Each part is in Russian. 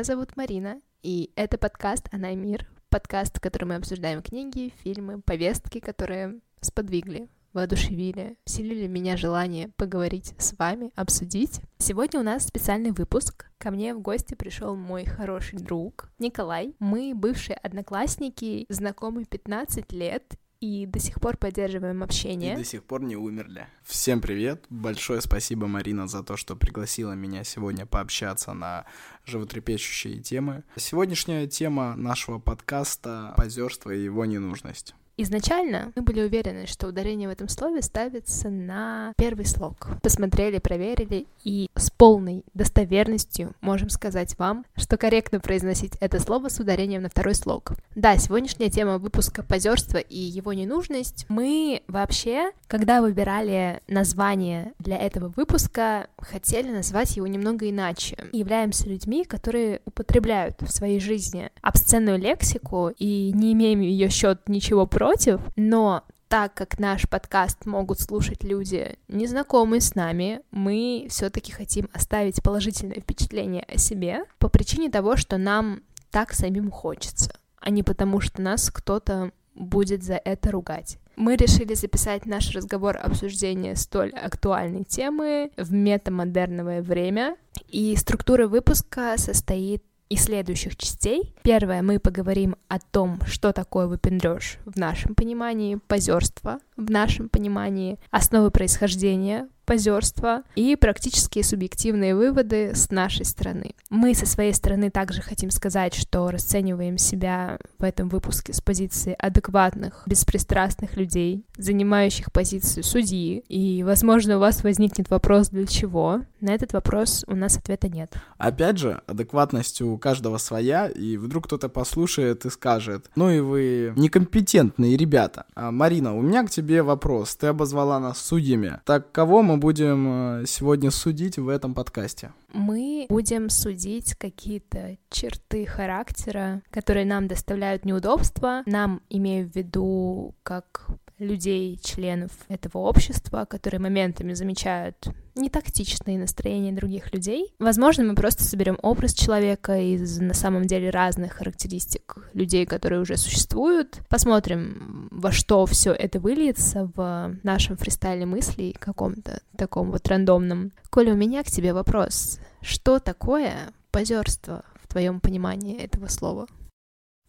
Меня зовут Марина, и это подкаст «Она и мир», подкаст, в котором мы обсуждаем книги, фильмы, повестки, которые сподвигли, воодушевили, вселили в меня желание поговорить с вами, обсудить. Сегодня у нас специальный выпуск. Ко мне в гости пришел мой хороший друг Николай. Мы бывшие одноклассники, знакомы 15 лет, и до сих пор поддерживаем общение. И до сих пор не умерли. Всем привет. Большое спасибо, Марина, за то, что пригласила меня сегодня пообщаться на животрепещущие темы. Сегодняшняя тема нашего подкаста — позерство и его ненужность. Изначально мы были уверены, что ударение в этом слове ставится на первый слог. Посмотрели, проверили и с полной достоверностью можем сказать вам, что корректно произносить это слово с ударением на второй слог. Да, сегодняшняя тема выпуска позерства и его ненужность. Мы вообще, когда выбирали название для этого выпуска, хотели назвать его немного иначе. Являемся людьми, которые употребляют в своей жизни обсценную лексику и не имеем ее счет ничего против, против, но так как наш подкаст могут слушать люди, незнакомые с нами, мы все-таки хотим оставить положительное впечатление о себе по причине того, что нам так самим хочется, а не потому, что нас кто-то будет за это ругать. Мы решили записать наш разговор обсуждения столь актуальной темы в метамодерновое время, и структура выпуска состоит из следующих частей. Первое, мы поговорим о том, что такое выпендреж в нашем понимании, позерство в нашем понимании, основы происхождения позерства и практические субъективные выводы с нашей стороны. Мы со своей стороны также хотим сказать, что расцениваем себя в этом выпуске с позиции адекватных, беспристрастных людей, занимающих позицию судьи, и, возможно, у вас возникнет вопрос, для чего. На этот вопрос у нас ответа нет. Опять же, адекватность у каждого своя, и вдруг кто-то послушает и скажет, ну и вы некомпетентные ребята. А, Марина, у меня к тебе вопрос. Ты обозвала нас судьями. Так кого мы будем э, сегодня судить в этом подкасте? Мы будем судить какие-то черты характера, которые нам доставляют неудобства. Нам, имею в виду, как людей, членов этого общества, которые моментами замечают нетактичные настроения других людей. Возможно, мы просто соберем образ человека из на самом деле разных характеристик людей, которые уже существуют. Посмотрим, во что все это выльется в нашем фристайле мыслей каком-то таком вот рандомном. Коля, у меня к тебе вопрос. Что такое позерство в твоем понимании этого слова?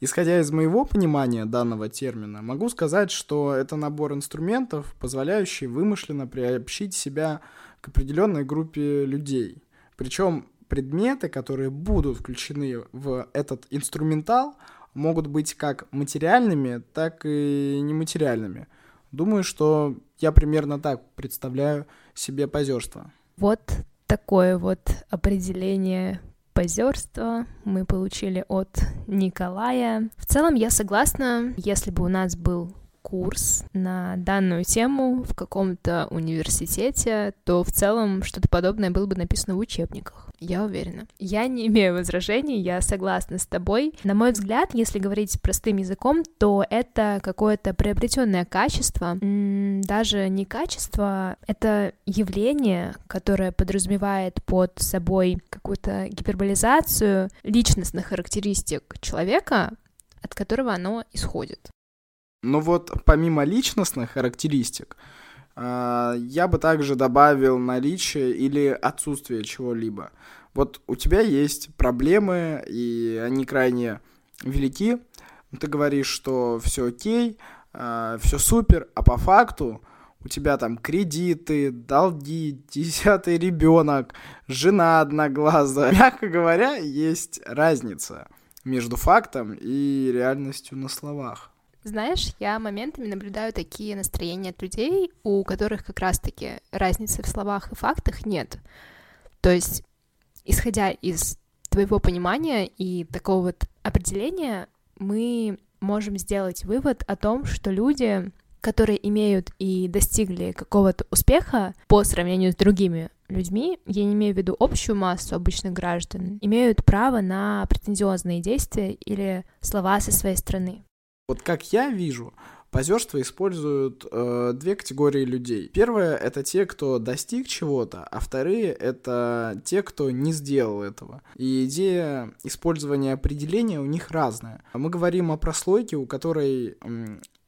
Исходя из моего понимания данного термина, могу сказать, что это набор инструментов, позволяющий вымышленно приобщить себя к определенной группе людей. Причем предметы, которые будут включены в этот инструментал, могут быть как материальными, так и нематериальными. Думаю, что я примерно так представляю себе позерство. Вот такое вот определение позерства мы получили от Николая. В целом я согласна, если бы у нас был курс на данную тему в каком-то университете, то в целом что-то подобное было бы написано в учебниках. Я уверена. Я не имею возражений, я согласна с тобой. На мой взгляд, если говорить простым языком, то это какое-то приобретенное качество, даже не качество, это явление, которое подразумевает под собой какую-то гиперболизацию личностных характеристик человека, от которого оно исходит. Но вот помимо личностных характеристик, а, я бы также добавил наличие или отсутствие чего-либо. Вот у тебя есть проблемы, и они крайне велики. Ты говоришь, что все окей, а, все супер, а по факту у тебя там кредиты, долги, десятый ребенок, жена одноглазая. Мягко говоря, есть разница между фактом и реальностью на словах. Знаешь, я моментами наблюдаю такие настроения от людей, у которых как раз-таки разницы в словах и фактах нет. То есть, исходя из твоего понимания и такого вот определения, мы можем сделать вывод о том, что люди, которые имеют и достигли какого-то успеха по сравнению с другими людьми, я не имею в виду общую массу обычных граждан, имеют право на претензиозные действия или слова со своей стороны. Вот как я вижу, Позерство используют э, две категории людей. Первое — это те, кто достиг чего-то, а вторые — это те, кто не сделал этого. И идея использования определения у них разная. Мы говорим о прослойке, у которой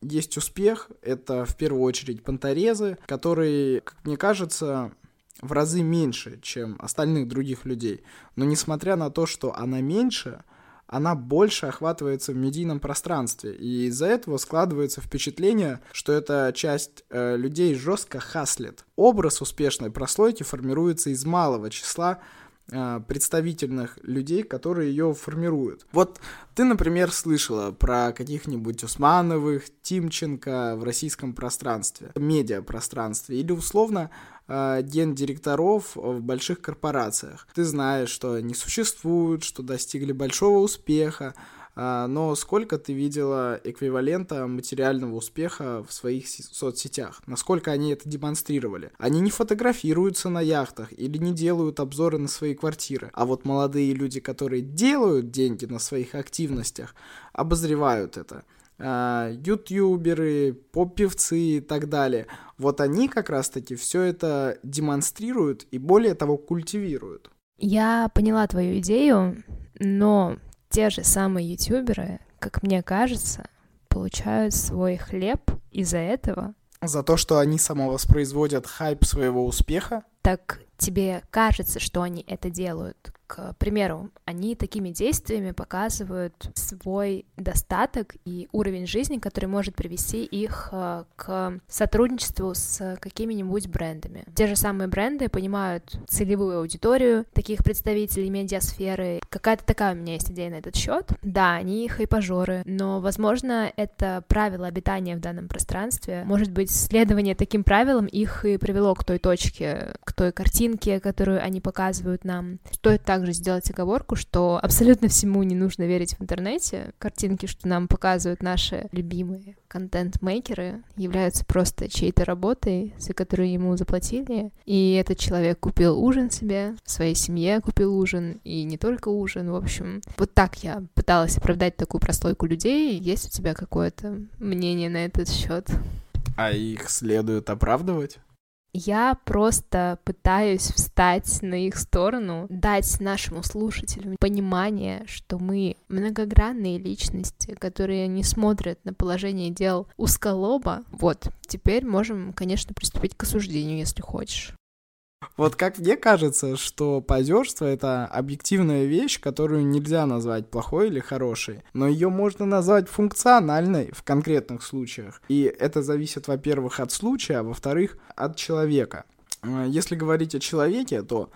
есть успех. Это в первую очередь понторезы, которые, как мне кажется, в разы меньше, чем остальных других людей. Но несмотря на то, что она меньше, она больше охватывается в медийном пространстве. И из-за этого складывается впечатление, что эта часть э, людей жестко хаслит. Образ успешной прослойки формируется из малого числа э, представительных людей, которые ее формируют. Вот ты, например, слышала про каких-нибудь Усмановых, Тимченко в российском пространстве, медиапространстве, или условно э, гендиректоров в больших корпорациях. Ты знаешь, что они существуют, что достигли большого успеха, э, но сколько ты видела эквивалента материального успеха в своих соцсетях? Насколько они это демонстрировали? Они не фотографируются на яхтах или не делают обзоры на свои квартиры. А вот молодые люди, которые делают деньги на своих активностях, обозревают это. А, ютуберы, поп-певцы и так далее. Вот они как раз-таки все это демонстрируют и более того культивируют. Я поняла твою идею, но те же самые ютуберы, как мне кажется, получают свой хлеб из-за этого. За то, что они самовоспроизводят хайп своего успеха? Так тебе кажется, что они это делают к примеру, они такими действиями показывают свой достаток и уровень жизни, который может привести их э, к сотрудничеству с какими-нибудь брендами. Те же самые бренды понимают целевую аудиторию таких представителей медиасферы. Какая-то такая у меня есть идея на этот счет. Да, они хайпажоры, но, возможно, это правило обитания в данном пространстве. Может быть, следование таким правилам их и привело к той точке, к той картинке, которую они показывают нам. Стоит также сделать оговорку, что абсолютно всему не нужно верить в интернете. Картинки, что нам показывают наши любимые контент-мейкеры, являются просто чьей-то работой, за которую ему заплатили. И этот человек купил ужин себе, своей семье купил ужин, и не только ужин. В общем, вот так я пыталась оправдать такую прослойку людей. Есть у тебя какое-то мнение на этот счет? А их следует оправдывать? Я просто пытаюсь встать на их сторону, дать нашему слушателю понимание, что мы многогранные личности, которые не смотрят на положение дел узколоба. Вот, теперь можем, конечно, приступить к осуждению, если хочешь. Вот как мне кажется, что позерство — это объективная вещь, которую нельзя назвать плохой или хорошей, но ее можно назвать функциональной в конкретных случаях. И это зависит, во-первых, от случая, а во-вторых, от человека. Э, если говорить о человеке, то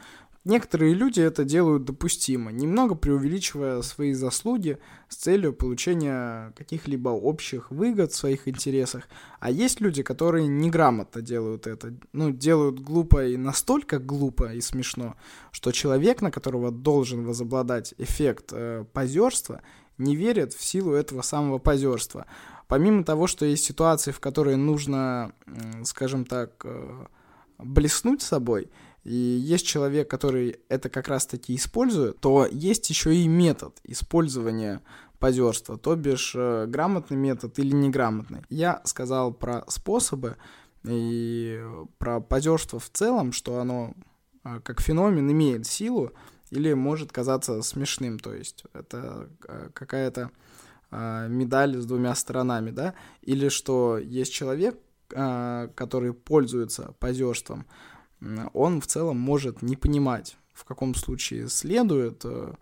Некоторые люди это делают допустимо, немного преувеличивая свои заслуги с целью получения каких-либо общих выгод в своих интересах. А есть люди, которые неграмотно делают это, ну, делают глупо и настолько глупо и смешно, что человек, на которого должен возобладать эффект э, позерства, не верит в силу этого самого позерства. Помимо того, что есть ситуации, в которые нужно, скажем так, э, блеснуть собой – и есть человек, который это как раз-таки использует, то есть еще и метод использования позерства, то бишь э, грамотный метод или неграмотный. Я сказал про способы и про позерство в целом, что оно э, как феномен имеет силу или может казаться смешным, то есть это э, какая-то медаль с двумя сторонами, да, или что есть человек, который пользуется позерством, он в целом может не понимать, в каком случае следует, э,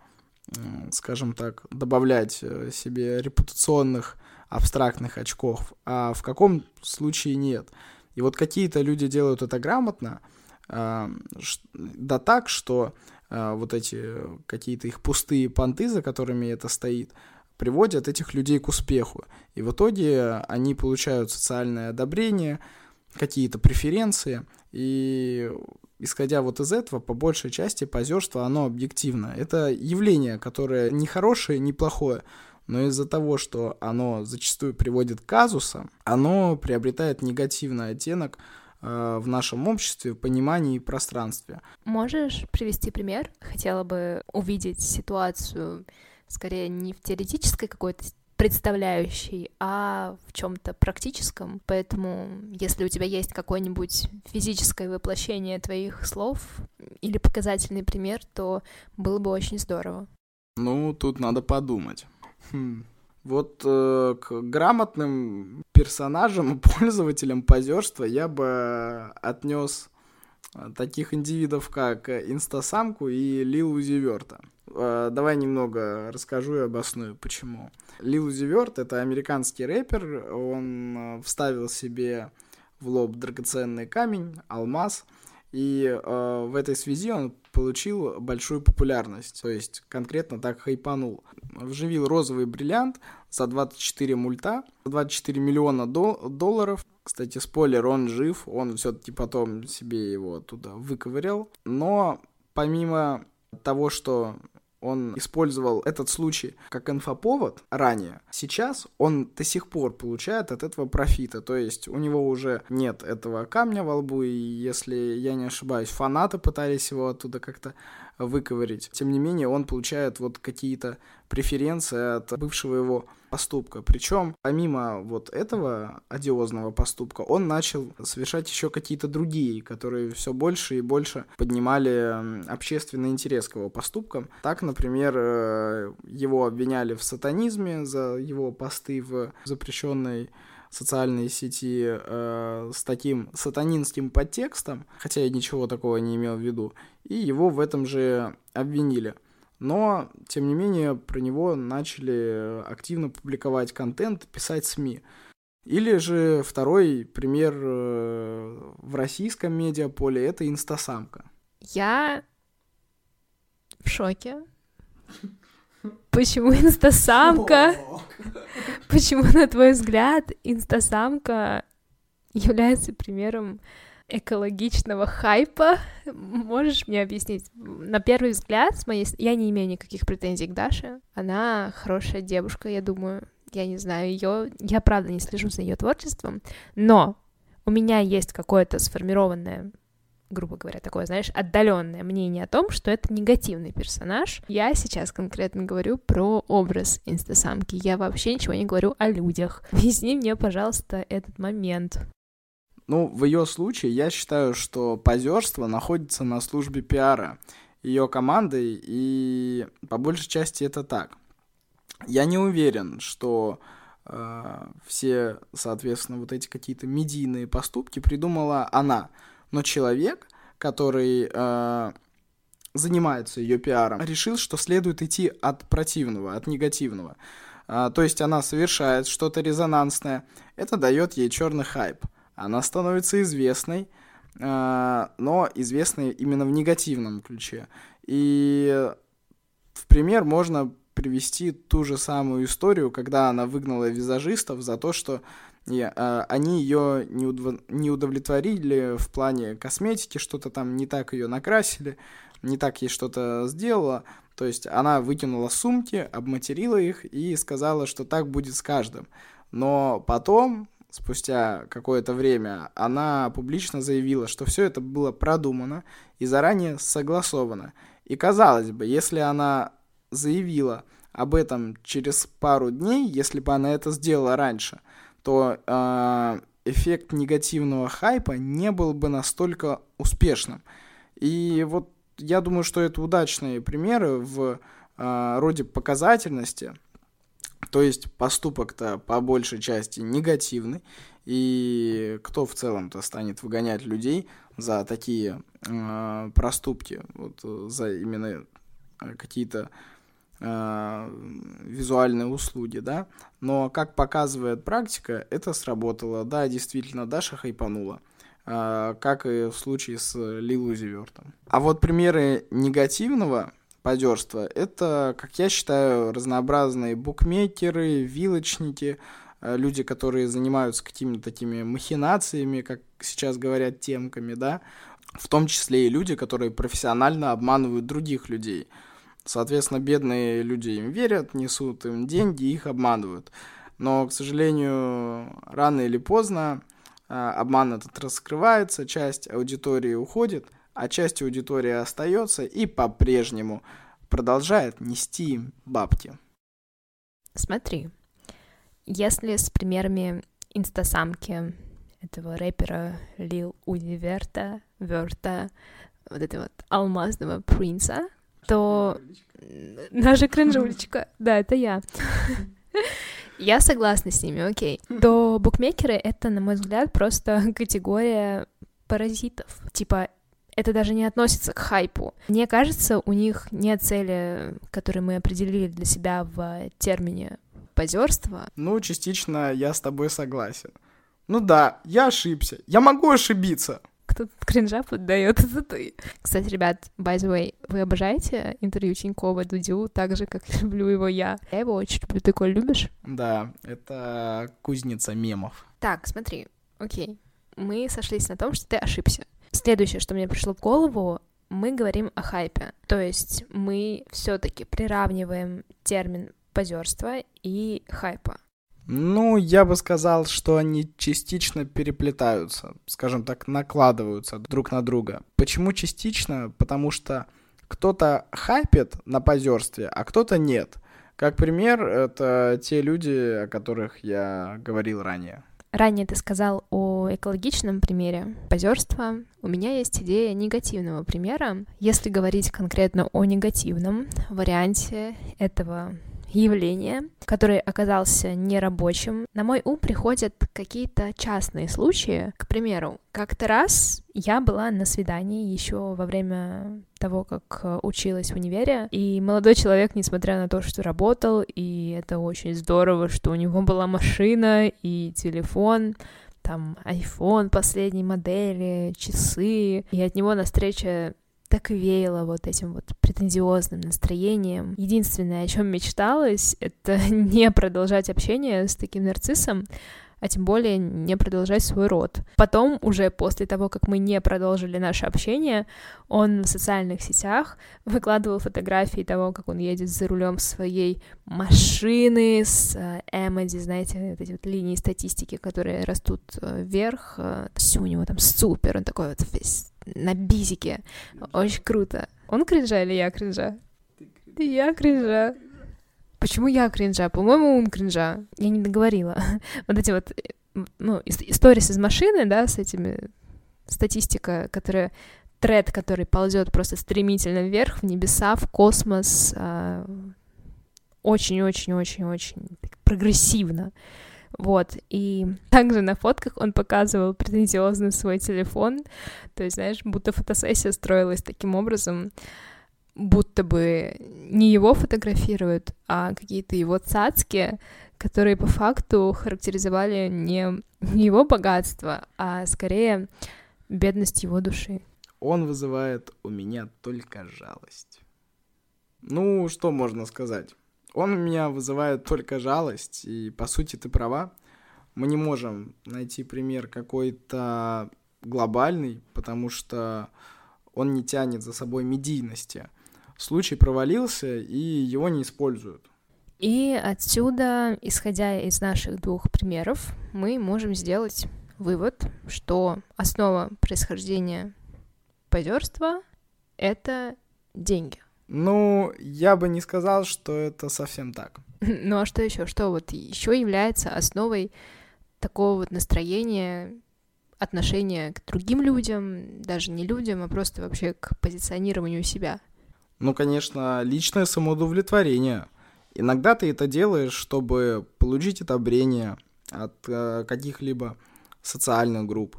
скажем так, добавлять э, себе репутационных абстрактных очков, а в каком случае нет. И вот какие-то люди делают это грамотно, э, да так, что вот эти какие-то их пустые понты, за которыми это стоит, приводят этих людей к успеху. И в итоге они получают социальное одобрение, какие-то преференции, и исходя вот из этого, по большей части позерство, оно объективно. Это явление, которое не хорошее, не плохое, но из-за того, что оно зачастую приводит к казусам, оно приобретает негативный оттенок э, в нашем обществе, в понимании и пространстве. Можешь привести пример? Хотела бы увидеть ситуацию скорее не в теоретической какой-то представляющий, а в чем-то практическом. Поэтому, если у тебя есть какое-нибудь физическое воплощение твоих слов или показательный пример, то было бы очень здорово. Ну, тут надо подумать. Хм. Вот э, к грамотным персонажам, пользователям позерства я бы отнес таких индивидов, как Инстасамку и Лилу Зиверта. Э, давай немного расскажу и обосную, почему. Лил Зиверт — это американский рэпер, он э, вставил себе в лоб драгоценный камень, алмаз, и э, в этой связи он получил большую популярность, то есть конкретно так хайпанул. Вживил розовый бриллиант за 24 мульта, 24 миллиона дол- долларов. Кстати, спойлер, он жив, он все-таки потом себе его оттуда выковырял. Но помимо того, что он использовал этот случай как инфоповод ранее. Сейчас он до сих пор получает от этого профита, то есть у него уже нет этого камня во лбу, и если я не ошибаюсь, фанаты пытались его оттуда как-то выковырить. Тем не менее, он получает вот какие-то преференции от бывшего его поступка. Причем, помимо вот этого одиозного поступка, он начал совершать еще какие-то другие, которые все больше и больше поднимали общественный интерес к его поступкам. Так, например, э, его обвиняли в сатанизме за его посты в запрещенной социальной сети э, с таким сатанинским подтекстом, хотя я ничего такого не имел в виду, и его в этом же обвинили. Но, тем не менее, про него начали активно публиковать контент, писать СМИ. Или же второй пример э, в российском медиаполе — это инстасамка. Я в шоке. Почему инстасамка? Почему, на твой взгляд, инстасамка является примером экологичного хайпа. Можешь мне объяснить? На первый взгляд, с моей... я не имею никаких претензий к Даше. Она хорошая девушка, я думаю. Я не знаю ее, я правда не слежу за ее творчеством, но у меня есть какое-то сформированное грубо говоря, такое, знаешь, отдаленное мнение о том, что это негативный персонаж. Я сейчас конкретно говорю про образ инстасамки. Я вообще ничего не говорю о людях. Объясни мне, пожалуйста, этот момент. Ну, в ее случае я считаю, что позерство находится на службе пиара ее команды, и по большей части это так. Я не уверен, что э, все, соответственно, вот эти какие-то медийные поступки придумала она, но человек, который э, занимается ее пиаром, решил, что следует идти от противного, от негативного. Э, то есть она совершает что-то резонансное, это дает ей черный хайп она становится известной, э, но известной именно в негативном ключе. И в пример можно привести ту же самую историю, когда она выгнала визажистов за то, что и, э, они ее не, удов... не удовлетворили в плане косметики, что-то там не так ее накрасили, не так ей что-то сделала. То есть она выкинула сумки, обматерила их и сказала, что так будет с каждым. Но потом спустя какое-то время, она публично заявила, что все это было продумано и заранее согласовано. И казалось бы, если она заявила об этом через пару дней, если бы она это сделала раньше, то э, эффект негативного хайпа не был бы настолько успешным. И вот я думаю, что это удачные примеры в э, роде показательности, то есть поступок-то по большей части негативный, и кто в целом-то станет выгонять людей за такие э, проступки, вот, за именно э, какие-то э, визуальные услуги, да? Но, как показывает практика, это сработало. Да, действительно, Даша хайпанула э, как и в случае с Лилу Зивертом. А вот примеры негативного позерства. Это, как я считаю, разнообразные букмекеры, вилочники, э, люди, которые занимаются какими-то такими махинациями, как сейчас говорят, темками, да, в том числе и люди, которые профессионально обманывают других людей. Соответственно, бедные люди им верят, несут им деньги, их обманывают. Но, к сожалению, рано или поздно э, обман этот раскрывается, часть аудитории уходит, а часть аудитории остается и по-прежнему продолжает нести бабки. Смотри, Если с примерами инстасамки этого рэпера Лил Универта, Верта, вот этого вот алмазного принца, то... Наша кринжулечка, да, это я. Я согласна с ними, окей. То букмекеры — это, на мой взгляд, просто категория паразитов. Типа, это даже не относится к хайпу. Мне кажется, у них нет цели, которые мы определили для себя в термине позерство. Ну, частично я с тобой согласен. Ну да, я ошибся. Я могу ошибиться. Кто кринжа поддает, это ты. Кстати, ребят, by the way, вы обожаете интервью Тинькова Дудю так же, как люблю его я? Я его очень люблю. Ты, Коль, любишь? Да, это кузница мемов. Так, смотри, окей. Мы сошлись на том, что ты ошибся. Следующее, что мне пришло в голову, мы говорим о хайпе. То есть мы все-таки приравниваем термин позерства и хайпа. Ну, я бы сказал, что они частично переплетаются, скажем так, накладываются друг на друга. Почему частично? Потому что кто-то хайпит на позерстве, а кто-то нет. Как пример, это те люди, о которых я говорил ранее. Ранее ты сказал о экологичном примере позерства. У меня есть идея негативного примера. Если говорить конкретно о негативном варианте этого явление, который оказался нерабочим. На мой ум приходят какие-то частные случаи. К примеру, как-то раз я была на свидании еще во время того, как э, училась в универе, и молодой человек, несмотря на то, что работал, и это очень здорово, что у него была машина и телефон, там iPhone последней модели, часы, и от него на встрече так веяло вот этим вот претензиозным настроением. Единственное, о чем мечталось, это не продолжать общение с таким нарциссом, а тем более не продолжать свой род. Потом, уже после того, как мы не продолжили наше общение, он в социальных сетях выкладывал фотографии того, как он едет за рулем своей машины с э, эмодзи, знаете, вот эти вот линии статистики, которые растут э, вверх. Э, все у него там супер, он такой вот весь на бизике. Очень круто. Он кринжа или я кринжа? Я кринжа. Почему я кринжа? По-моему, он кринжа. Я не договорила. вот эти вот, ну, историс из машины, да, с этими статистика, которая тред, который ползет просто стремительно вверх, в небеса, в космос, очень-очень-очень-очень а, прогрессивно. Вот, и также на фотках он показывал претензиозно свой телефон, то есть, знаешь, будто фотосессия строилась таким образом, будто бы не его фотографируют, а какие-то его цацки, которые по факту характеризовали не, его богатство, а скорее бедность его души. Он вызывает у меня только жалость. Ну, что можно сказать? Он у меня вызывает только жалость, и по сути ты права. Мы не можем найти пример какой-то глобальный, потому что он не тянет за собой медийности. Случай провалился, и его не используют. И отсюда, исходя из наших двух примеров, мы можем сделать вывод, что основа происхождения позерства — это деньги. Ну, я бы не сказал, что это совсем так. Ну а что еще? Что вот еще является основой такого вот настроения, отношения к другим людям, даже не людям, а просто вообще к позиционированию себя? Ну, конечно, личное самоудовлетворение. Иногда ты это делаешь, чтобы получить одобрение от э, каких-либо социальных групп.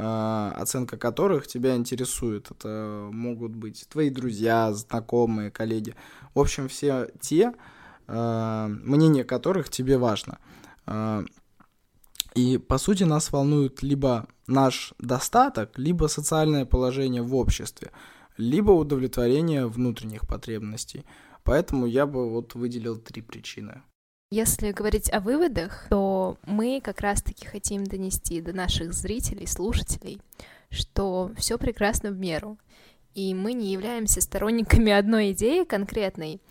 А, оценка которых тебя интересует. Это могут быть твои друзья, знакомые, коллеги. В общем, все те, а, мнение которых тебе важно. А, и, по сути, нас волнует либо наш достаток, либо социальное положение в обществе, либо удовлетворение внутренних потребностей. Поэтому я бы вот выделил три причины. Если говорить о выводах, то мы как раз-таки хотим донести до наших зрителей, слушателей, что все прекрасно в меру. И мы не являемся сторонниками одной идеи конкретной,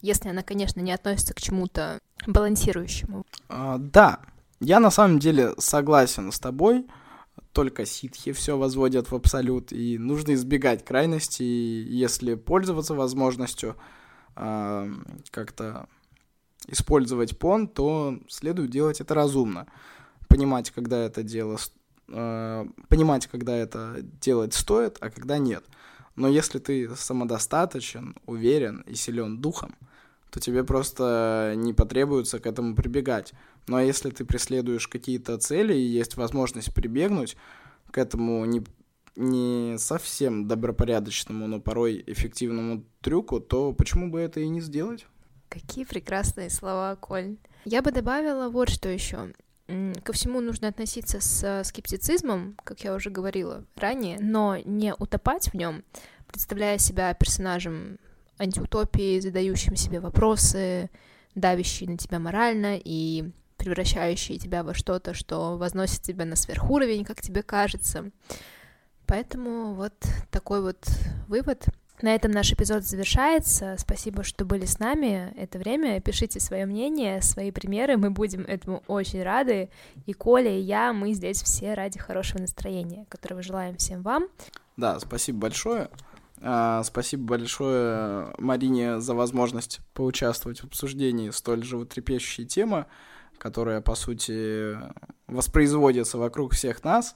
если она, конечно, не относится к чему-то балансирующему. А, да, я на самом деле согласен с тобой. Только ситхи все возводят в абсолют, и нужно избегать крайностей, если пользоваться возможностью э, как-то использовать пон, то следует делать это разумно. Понимать, когда это дело... Э, понимать, когда это делать стоит, а когда нет. Но если ты самодостаточен, уверен и силен духом, то тебе просто не потребуется к этому прибегать. Но если ты преследуешь какие-то цели и есть возможность прибегнуть к этому не, не совсем добропорядочному, но порой эффективному трюку, то почему бы это и не сделать? Какие прекрасные слова, Коль. Я бы добавила вот что еще. Ко всему нужно относиться с скептицизмом, как я уже говорила ранее, но не утопать в нем, представляя себя персонажем антиутопии, задающим себе вопросы, давящие на тебя морально и превращающие тебя во что-то, что возносит тебя на сверхуровень, как тебе кажется. Поэтому вот такой вот вывод. На этом наш эпизод завершается. Спасибо, что были с нами это время. Пишите свое мнение, свои примеры. Мы будем этому очень рады. И Коля, и я, мы здесь все ради хорошего настроения, которого желаем всем вам. Да, спасибо большое. А, спасибо большое Марине за возможность поучаствовать в обсуждении столь животрепещущей темы, которая, по сути, воспроизводится вокруг всех нас.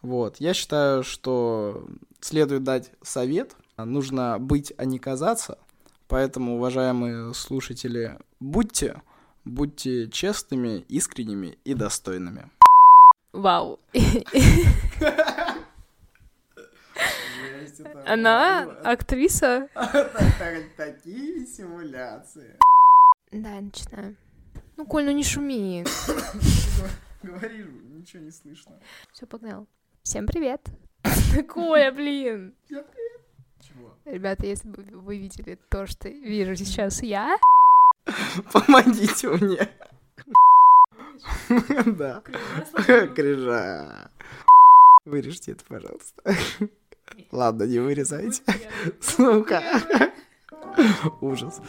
Вот. Я считаю, что следует дать совет. Нужно быть, а не казаться. Поэтому, уважаемые слушатели, будьте, будьте честными, искренними и достойными. Вау. Она актриса. Такие симуляции. Да, я начинаю. Ну, Коль, ну не шуми. Говори, ничего не слышно. Все, погнал. Всем привет. Такое, блин. Всем привет. Чего? Ребята, если бы вы видели то, что вижу сейчас я... Помогите мне. Да. Крижа. Вырежьте это, пожалуйста. Ладно, не вырезайте. Сука. Ужас.